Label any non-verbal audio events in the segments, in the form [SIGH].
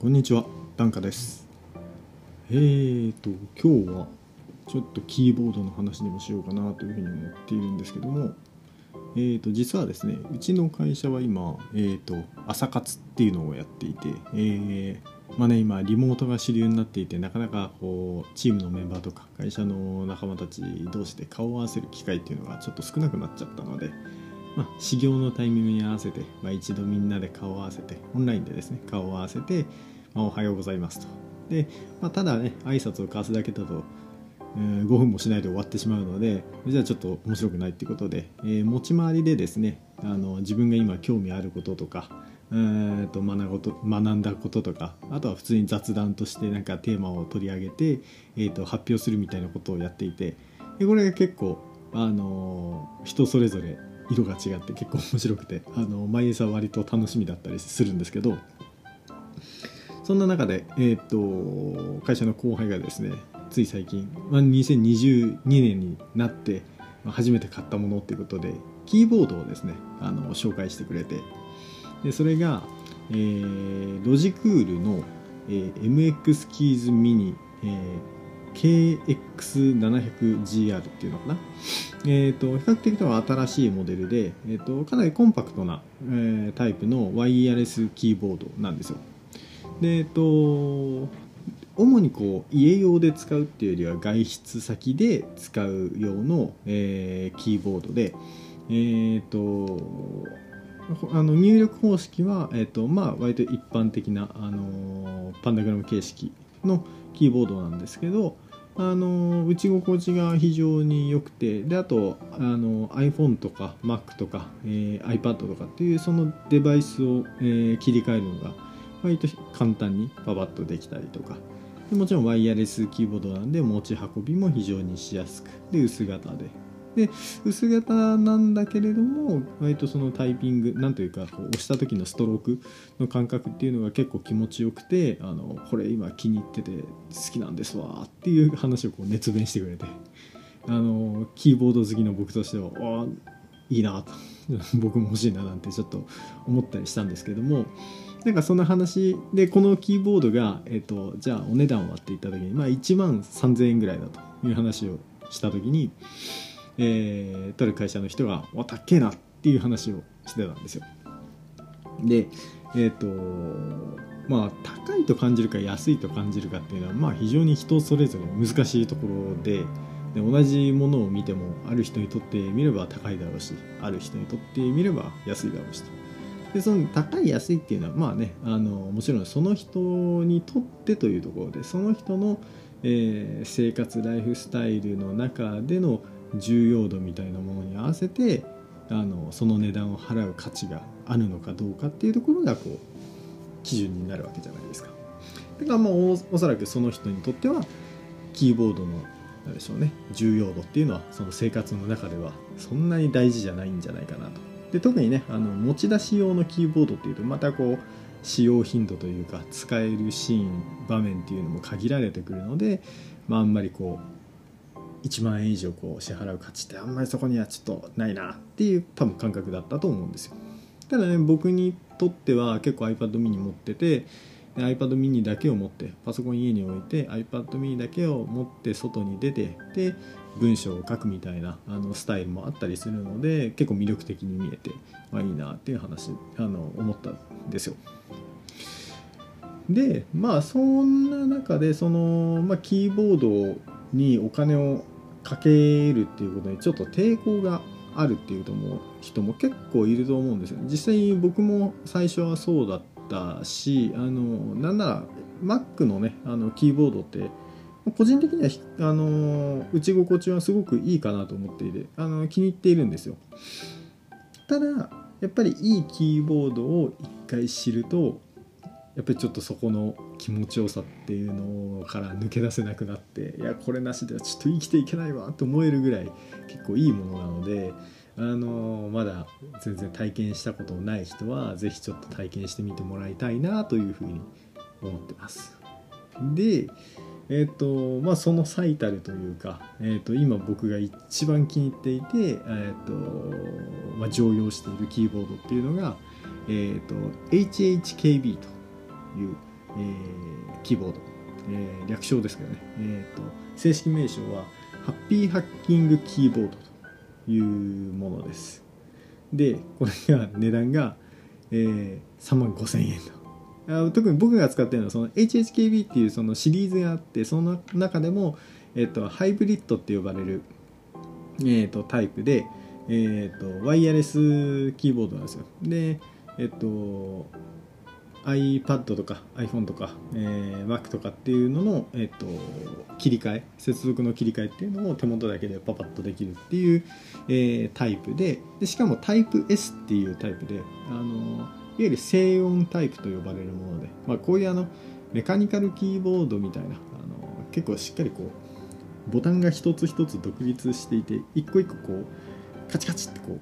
こんにちは、ダンカです。えーと、今日はちょっとキーボードの話でもしようかなというふうに思っているんですけども、えーと、実はですね、うちの会社は今、えーと、朝活っていうのをやっていて、えーまあね、今、リモートが主流になっていて、なかなかこうチームのメンバーとか会社の仲間たち同士で顔を合わせる機会っていうのがちょっと少なくなっちゃったので、まあ、始業のタイミングに合わせて、まあ、一度みんなで顔を合わせてオンラインでですね顔を合わせて、まあ、おはようございますと。で、まあ、ただね挨拶を交わすだけだと、えー5分もしないで終わってしまうのでじゃあちょっと面白くないっていうことで、えー持ち回りでですねあの自分が今興味あることとかえーと学ぶこと学んだこととかあとは普通に雑談としてなんかテーマを取り上げて、えーと発表するみたいなことをやっていてでこれが結構あの人それぞれ色が違って結構面白くてあの毎朝割と楽しみだったりするんですけどそんな中で、えー、と会社の後輩がですねつい最近、まあ、2022年になってまあ初めて買ったものっていうことでキーボードをですねあの紹介してくれてでそれが、えーロジクールの、えー MX キーズミニ、えー KX700GR っていうのかな？えー、と比較的とは新しいモデルで、えー、とかなりコンパクトな、えータイプのワイヤレスキーボードなんですよ。でえっ、と主にこう家用で使うっていうよりは外出先で使う用の、えーキーボードで、えっとあの入力方式は、えっとまあ、割と一般的な、あのパンダグラム形式のキーボードなんですけど、あの打ち心地が非常に良くてであとあの iPhone とか Mac とか、えー iPad とかっていうそのデバイスを、えー切り替えるのが割と簡単にパパッとできたりとか。でもちろんワイヤレスキーボードなんで持ち運びも非常にしやすくで薄型で。で薄型なんだけれども割とそのタイピングなんというかこう押した時のストロークの感覚っていうのが結構気持ちよくてあのこれ今気に入ってて好きなんですわっていう話をこう熱弁してくれてあのキーボード好きの僕としてはあいいなと [LAUGHS] 僕も欲しいななんてちょっと思ったりしたんですけどもなんかそんな話でこのキーボードが、えっとじゃあお値段はって言った時に、まあ、1万3000円ぐらいだという話をした時に、えー、とる会社の人が「おたっけえな」っていう話をしてたんですよ。でえっ、とまあ高いと感じるか安いと感じるかっていうのはまあ非常に人それぞれ難しいところでで同じものを見てもある人にとってみれば高いだろうしある人にとってみれば安いだろうしとでその高い安いっていうのはまあねあのもちろんその人にとってというところでその人の、えー生活ライフスタイルの中での重要度みたいなものに合わせてあのその値段を払う価値があるのかどうかっていうところがこう基準になるわけじゃないですか。だからまあおそらくその人にとってはキーボードのなんでしょうね重要度っていうのはその生活の中ではそんなに大事じゃないんじゃないかなと。で特にねあの持ち出し用のキーボードっていうとまたこう使用頻度というか使えるシーン場面っていうのも限られてくるので、まあ、あんまりこう1万円以上こう支払う価値ってあんまりそこにはちょっとないなっていう多分感覚だったと思うんですよ。ただね僕にとっては結構 iPad mini 持ってて iPad mini だけを持ってパソコン家に置いて iPad mini だけを持って外に出てで文章を書くみたいなあのスタイルもあったりするので結構魅力的に見えて、まあ、いいなっていう話あの思ったんですよ。でまあそんな中でその、まあ、キーボードにお金をかけるっていうことにちょっと抵抗があるっていうとも人も結構いると思うんですよ。実際僕も最初はそうだったしあのなんなら Mac のねあのキーボードって個人的にはあの打ち心地はすごくいいかなと思っていてあの気に入っているんですよ。ただやっぱりいいキーボードを一回知るとやっぱりちょっとそこの気持ちよさっていうのから抜け出せなくなっていやこれなしではちょっと生きていけないわと思えるぐらい結構いいものなのであのまだ全然体験したことのない人は是非ちょっと体験してみてもらいたいなというふうに思ってます。でえっ、とまあその最たるというか、えー、と今僕が一番気に入っていて、えーとまあ、常用しているキーボードっていうのが、えー、と HHKB というえー、キーボード、えー、略称ですけどね、えーと、正式名称はハッピーハッキングキーボードというものです。でこれが値段が、えー、3万5000円と。あ特に僕が使ってるのはその HHKB っていうそのシリーズがあってその中でも、えっと、ハイブリッドって呼ばれる、えっと、タイプで、えっと、ワイヤレスキーボードなんですよ。でえっと iPad とか iPhone とか、えー、Mac とかっていうのの、えっと、切り替え接続の切り替えっていうのを手元だけでパパッとできるっていう、えー、タイプででしかもタイプ S っていうタイプであのいわゆる静音タイプと呼ばれるもので、まあ、こういうあのメカニカルキーボードみたいなあの結構しっかりこうボタンが一つ一つ独立していて一個一個こうカチカチってこ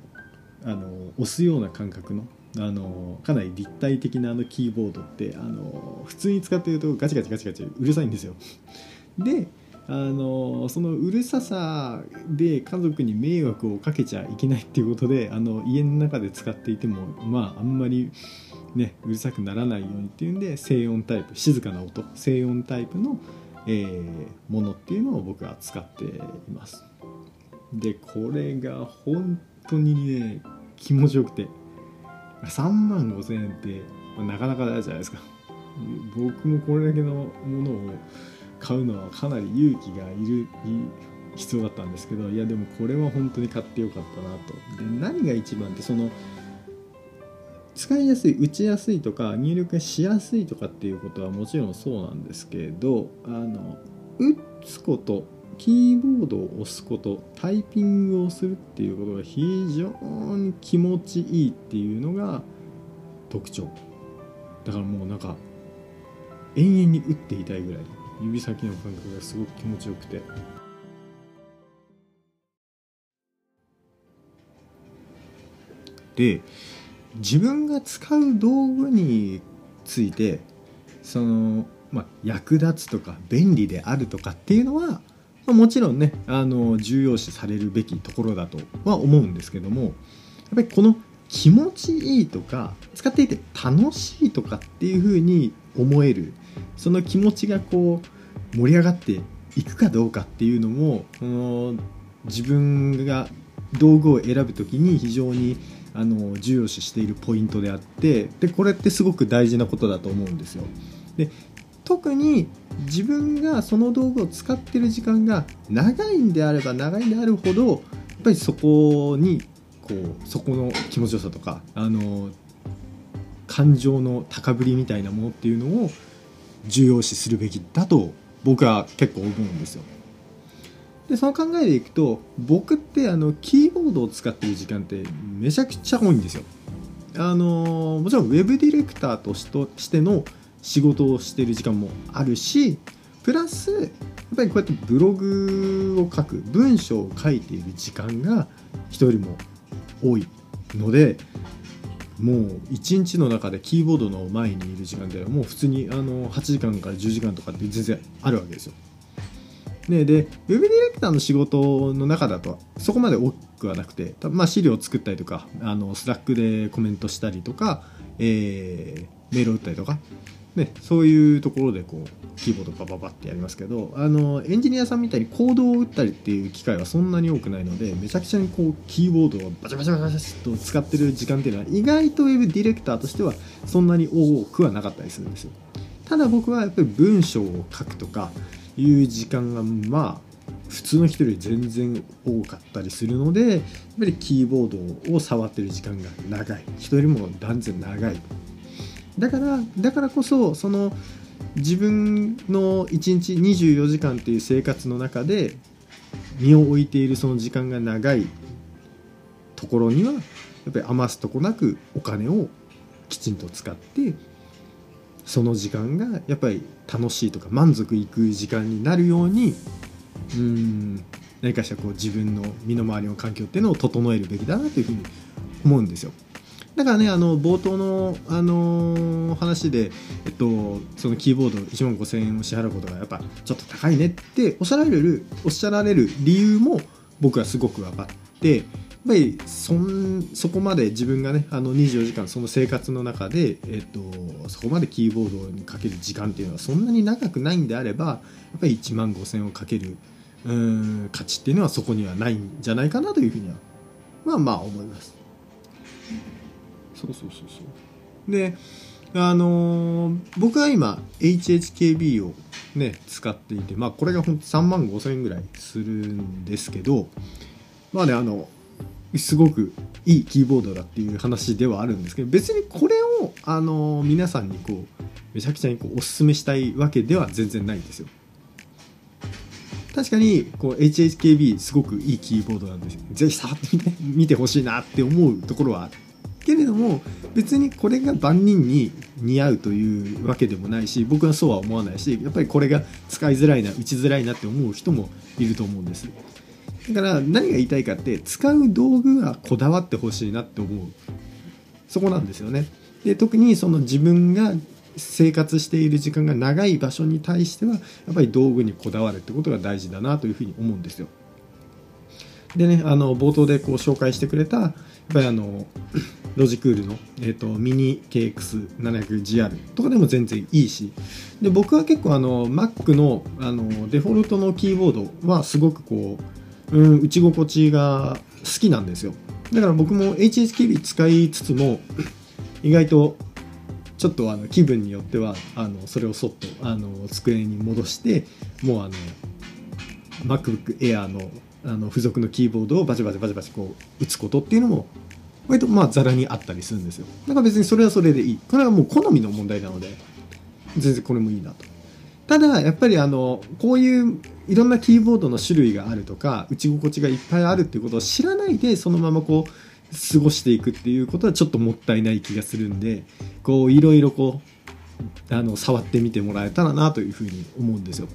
うあの押すような感覚のあのかなり立体的なあのキーボードってあの普通に使ってるとガチガチガチガチうるさいんですよ。[LAUGHS] であのそのうるささで家族に迷惑をかけちゃいけないっていうことであの家の中で使っていてもまああんまりねうるさくならないようにっていうんで静音タイプ静かな音静音タイプの、えー、ものっていうのを僕は使っています。でこれが本当にね気持ちよくて3万5千円ってなかなかないじゃないですか。僕もこれだけのものを買うのはかなり勇気がいる必要だったんですけどいやでもこれは本当に買ってよかったなと。で何が一番ってその使いやすい打ちやすいとか入力しやすいとかっていうことはもちろんそうなんですけどあの打つことキーボードを押すことタイピングをするっていうことが非常に気持ちいいっていうのが特徴。だからもうなんか永遠に打っていたいぐらい指先の感覚がすごく気持ちよくて。で自分が使う道具についてその、まあ、役立つとか便利であるとかっていうのは、ま、もちろんねあの重要視されるべきところだとは思うんですけどもやっぱりこの気持ちいいとか使っていて楽しいとかっていうふうに思えるその気持ちがこう盛り上がっていくかどうかっていうのもこの自分が道具を選ぶ時に非常にあの重要視しているポイントであってでこれってすごく大事なことだと思うんですよ。で特に自分がその道具を使ってる時間が長いんであれば長いんであるほどやっぱりそこにこうそこの気持ちよさとかあの感情の高ぶりみたいなものっていうのを重要視するべきだと僕は結構思うんですよ。でその考えでいくと僕ってあのキーボードを使ってる時間ってめちゃくちゃ多いんですよ。あのもちろんウェブディレクターとしての仕事をしてる時間もあるしプラスやっぱりこうやってブログを書く文章を書いている時間が人よりも多いのでもう1日の中でキーボードの前にいる時間ではもう普通にあの8時間から10時間とかって全然あるわけですよ。ね、でウェブディレクターの仕事の中だとそこまで多くはなくて、まあ、資料を作ったりとかあのスラックでコメントしたりとか、えー、メールを打ったりとかね、そういうところでこうキーボードバババってやりますけどあのエンジニアさんみたいにコードを打ったりっていう機会はそんなに多くないのでめちゃくちゃにこうキーボードをバチャバチャバチャと使ってる時間っていうのは意外とウェブディレクターとしてはそんなに多くはなかったりするんですよただ僕はやっぱり文章を書くとかいう時間がまあ普通の人より全然多かったりするのでやっぱりキーボードを触ってる時間が長い人よりも断然長いだからだからこそその自分の1日24時間っていう生活の中で身を置いているその時間が長いところにはやっぱり余すとこなくお金をきちんと使ってその時間がやっぱり楽しいとか満足いく時間になるようにうん何かしらこう自分の身の回りの環境っていうのを整えるべきだなというふうに思うんですよ。だからねあの冒頭の、あの、話で、えっと、そのキーボード1万5000円を支払うことがやっぱちょっと高いねっておっしゃられるおっしゃられる理由も僕はすごく分かってやっぱりそんそこまで自分がねあの24時間その生活の中で、えっと、そこまでキーボードにかける時間っていうのはそんなに長くないんであればやっぱり1万5000円をかけるうん価値っていうのはそこにはないんじゃないかなというふうにはまあまあ思います。そうそうそうそうであのー、僕は今 HHKB をね使っていてまあこれがほんと3万5000円ぐらいするんですけどまあねあのすごくいいキーボードだっていう話ではあるんですけど別にこれを、あの皆さんにこうめちゃくちゃにこうおすすめしたいわけでは全然ないんですよ。確かにこう HHKB すごくいいキーボードなんです。ぜひ触ってみて見てほしいなって思うところはある。けれども別にこれが万人に似合うというわけでもないし僕はそうは思わないしやっぱりこれが使いづらいな打ちづらいなって思う人もいると思うんです。だから何が言いたいかって使う道具はこだわってほしいなって思うそこなんですよね。で特にその自分が生活している時間が長い場所に対してはやっぱり道具にこだわるってことが大事だなというふうに思うんですよ。でねあの冒頭でこう紹介してくれたやっぱりあのロジクールの、えーと、ミニ KX700GR とかでも全然いいしで僕は結構あの Mac のあのデフォルトのキーボードはすごくこううん打ち心地が好きなんですよ。だから僕も HSKB 使いつつも意外とちょっとあの気分によってはあのそれをそっとあの机に戻してもうあの MacBook Air のあの付属のキーボードをバチバチバチバチこう打つことっていうのも割とまあざらにあったりするんですよ。だから別にそれはそれでいい。これはもう好みの問題なので全然これもいいなと。ただやっぱりあのこういういろんなキーボードの種類があるとか打ち心地がいっぱいあるっていうことを知らないでそのままこう過ごしていくっていうことはちょっともったいない気がするんでこういろいろこうあの触ってみてもらえたらなというふうに思うんですよ。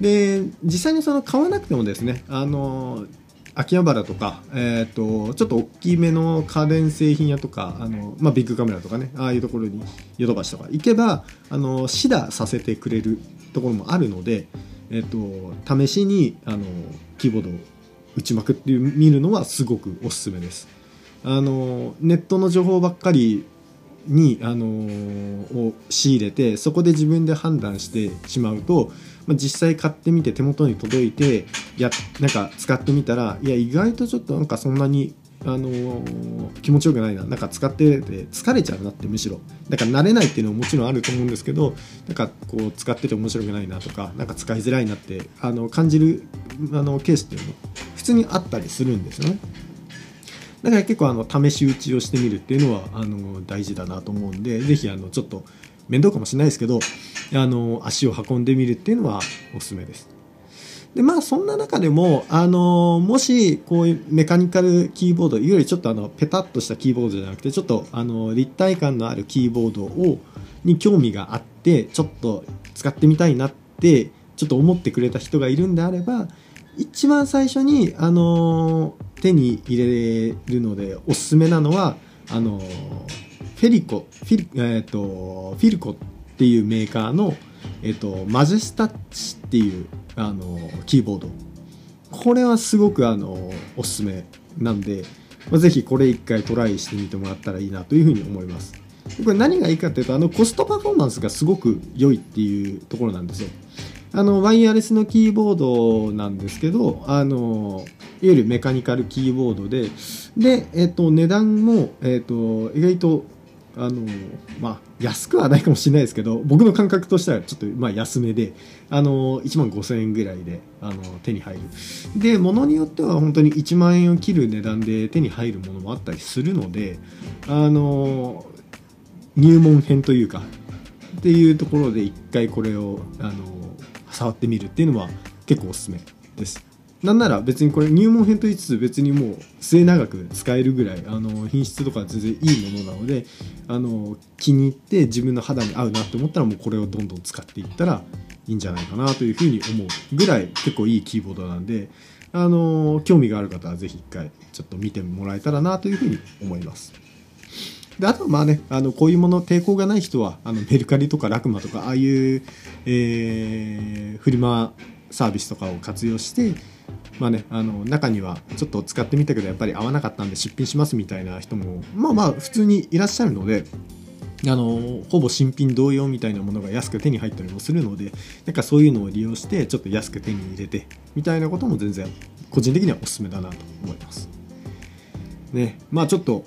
で実際にその買わなくてもですねあの秋葉原とか、えーと、ちょっと大きめの家電製品屋とかあの、まあ、ビッグカメラとかねああいうところにヨドバシとか行けばあのシダさせてくれるところもあるので、えーと、試しにあのキーボードを打ちまくって見るのはすごくおすすめです。あのネットの情報ばっかりに、あのを仕入れてそこで自分で判断してしまうとまあ、実際買ってみて手元に届いてやなんか使ってみたらいや意外とちょっとなんかそんなにあのー、気持ちよくないななんか使ってて疲れちゃうなってむしろだから慣れないっていうのももちろんあると思うんですけどなんかこう使ってて面白くないなとかなんか使いづらいなってあの感じるあのケースっていうのも普通にあったりするんですよね。だから結構あの試し打ちをしてみるっていうのはあの大事だなと思うんで是非あのちょっと面倒かもしれないですけどあの足を運んでみるっていうのはおすすめです。でまあそんな中でもあのもしこういうメカニカルキーボードよりちょっとあのペタッとしたキーボードじゃなくてちょっとあの立体感のあるキーボードをに興味があってちょっと使ってみたいなってちょっと思ってくれた人がいるんであれば一番最初にあの手に入れるのでおすすめなのはあのフェリコフィ,、えーと、フィルコっていうメーカーの、えーと、マジェスタッチっていうあのキーボード。これはすごくあのおすすめなんで、まあ、ぜひこれ一回トライしてみてもらったらいいなというふうに思います。これ何がいいかっていうとあのコストパフォーマンスがすごく良いっていうところなんですよ。あのワイヤレスのキーボードなんですけどあのいわゆるメカニカルキーボードでで、えっと、値段も、えっと、意外とあのまあ安くはないかもしれないですけど僕の感覚としてはちょっとまあ安めであの1万5000円ぐらいであの手に入る。で物によっては本当に1万円を切る値段で手に入るものもあったりするのであの入門編というかっていうところで一回これをあの触ってみるっていうのは結構おすすめですなんなら別にこれ入門編と言いつつ別にもう末長く使えるぐらいあの品質とか全然いいものなのであの気に入って自分の肌に合うなって思ったらもうこれをどんどん使っていったらいいんじゃないかなというふうに思うぐらい結構いいキーボードなんであの興味がある方は是非一回ちょっと見てもらえたらなというふうに思います。であとはまあねあのこういうもの抵抗がない人はあのメルカリとかラクマとかああいう、えー、フリマサービスとかを活用してまあねあの中にはちょっと使ってみたけどやっぱり合わなかったんで出品しますみたいな人もまあまあ普通にいらっしゃるのであのほぼ新品同様みたいなものが安く手に入ったりもするのでなんかそういうのを利用してちょっと安く手に入れてみたいなことも全然個人的にはおすすめだなと思います。ねまあちょっと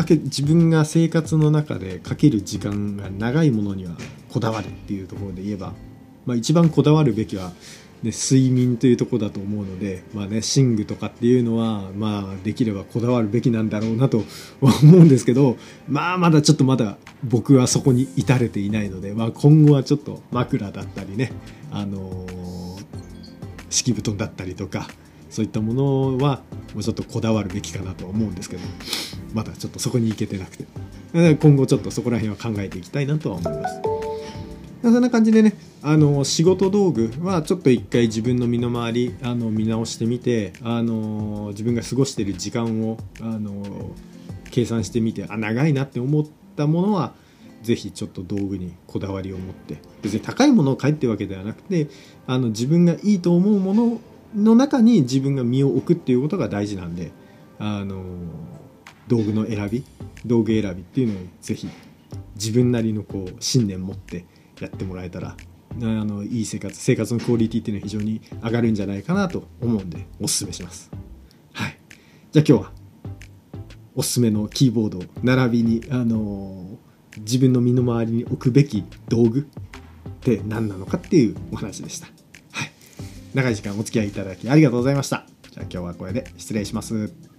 かけ自分が生活の中でかける時間が長いものにはこだわるっていうところで言えば、まあ、一番こだわるべきは、ね、睡眠というとこだと思うので、まあね、寝具とかっていうのは、まあ、できればこだわるべきなんだろうなとは思うんですけど、まあ、まだちょっとまだ僕はそこに至れていないので、まあ、今後はちょっと枕だったりね、あのー、敷布団だったりとかそういったものはもうちょっとこだわるべきかなと思うんですけど。まだちょっとそこに行けてなくて今後ちょっとそこら辺は考えていきたいなとは思います。そんな感じでねあの仕事道具はちょっと一回自分の身の回りあの見直してみてあの自分が過ごしてる時間をあの計算してみてあ長いなって思ったものはぜひちょっと道具にこだわりを持って別に高いものを買えってわけではなくてあの自分がいいと思うものの中に自分が身を置くっていうことが大事なんであの道具の選び道具選びっていうのをぜひ自分なりのこう信念持ってやってもらえたらあのいい生活生活のクオリティっていうのは非常に上がるんじゃないかなと思うんでおすすめします。はい、じゃあ今日はおすすめのキーボード並びに、あの自分の身の回りに置くべき道具って何なのかっていうお話でした。はい、長い時間お付き合いいただきありがとうございました。じゃあ今日はこれで失礼します。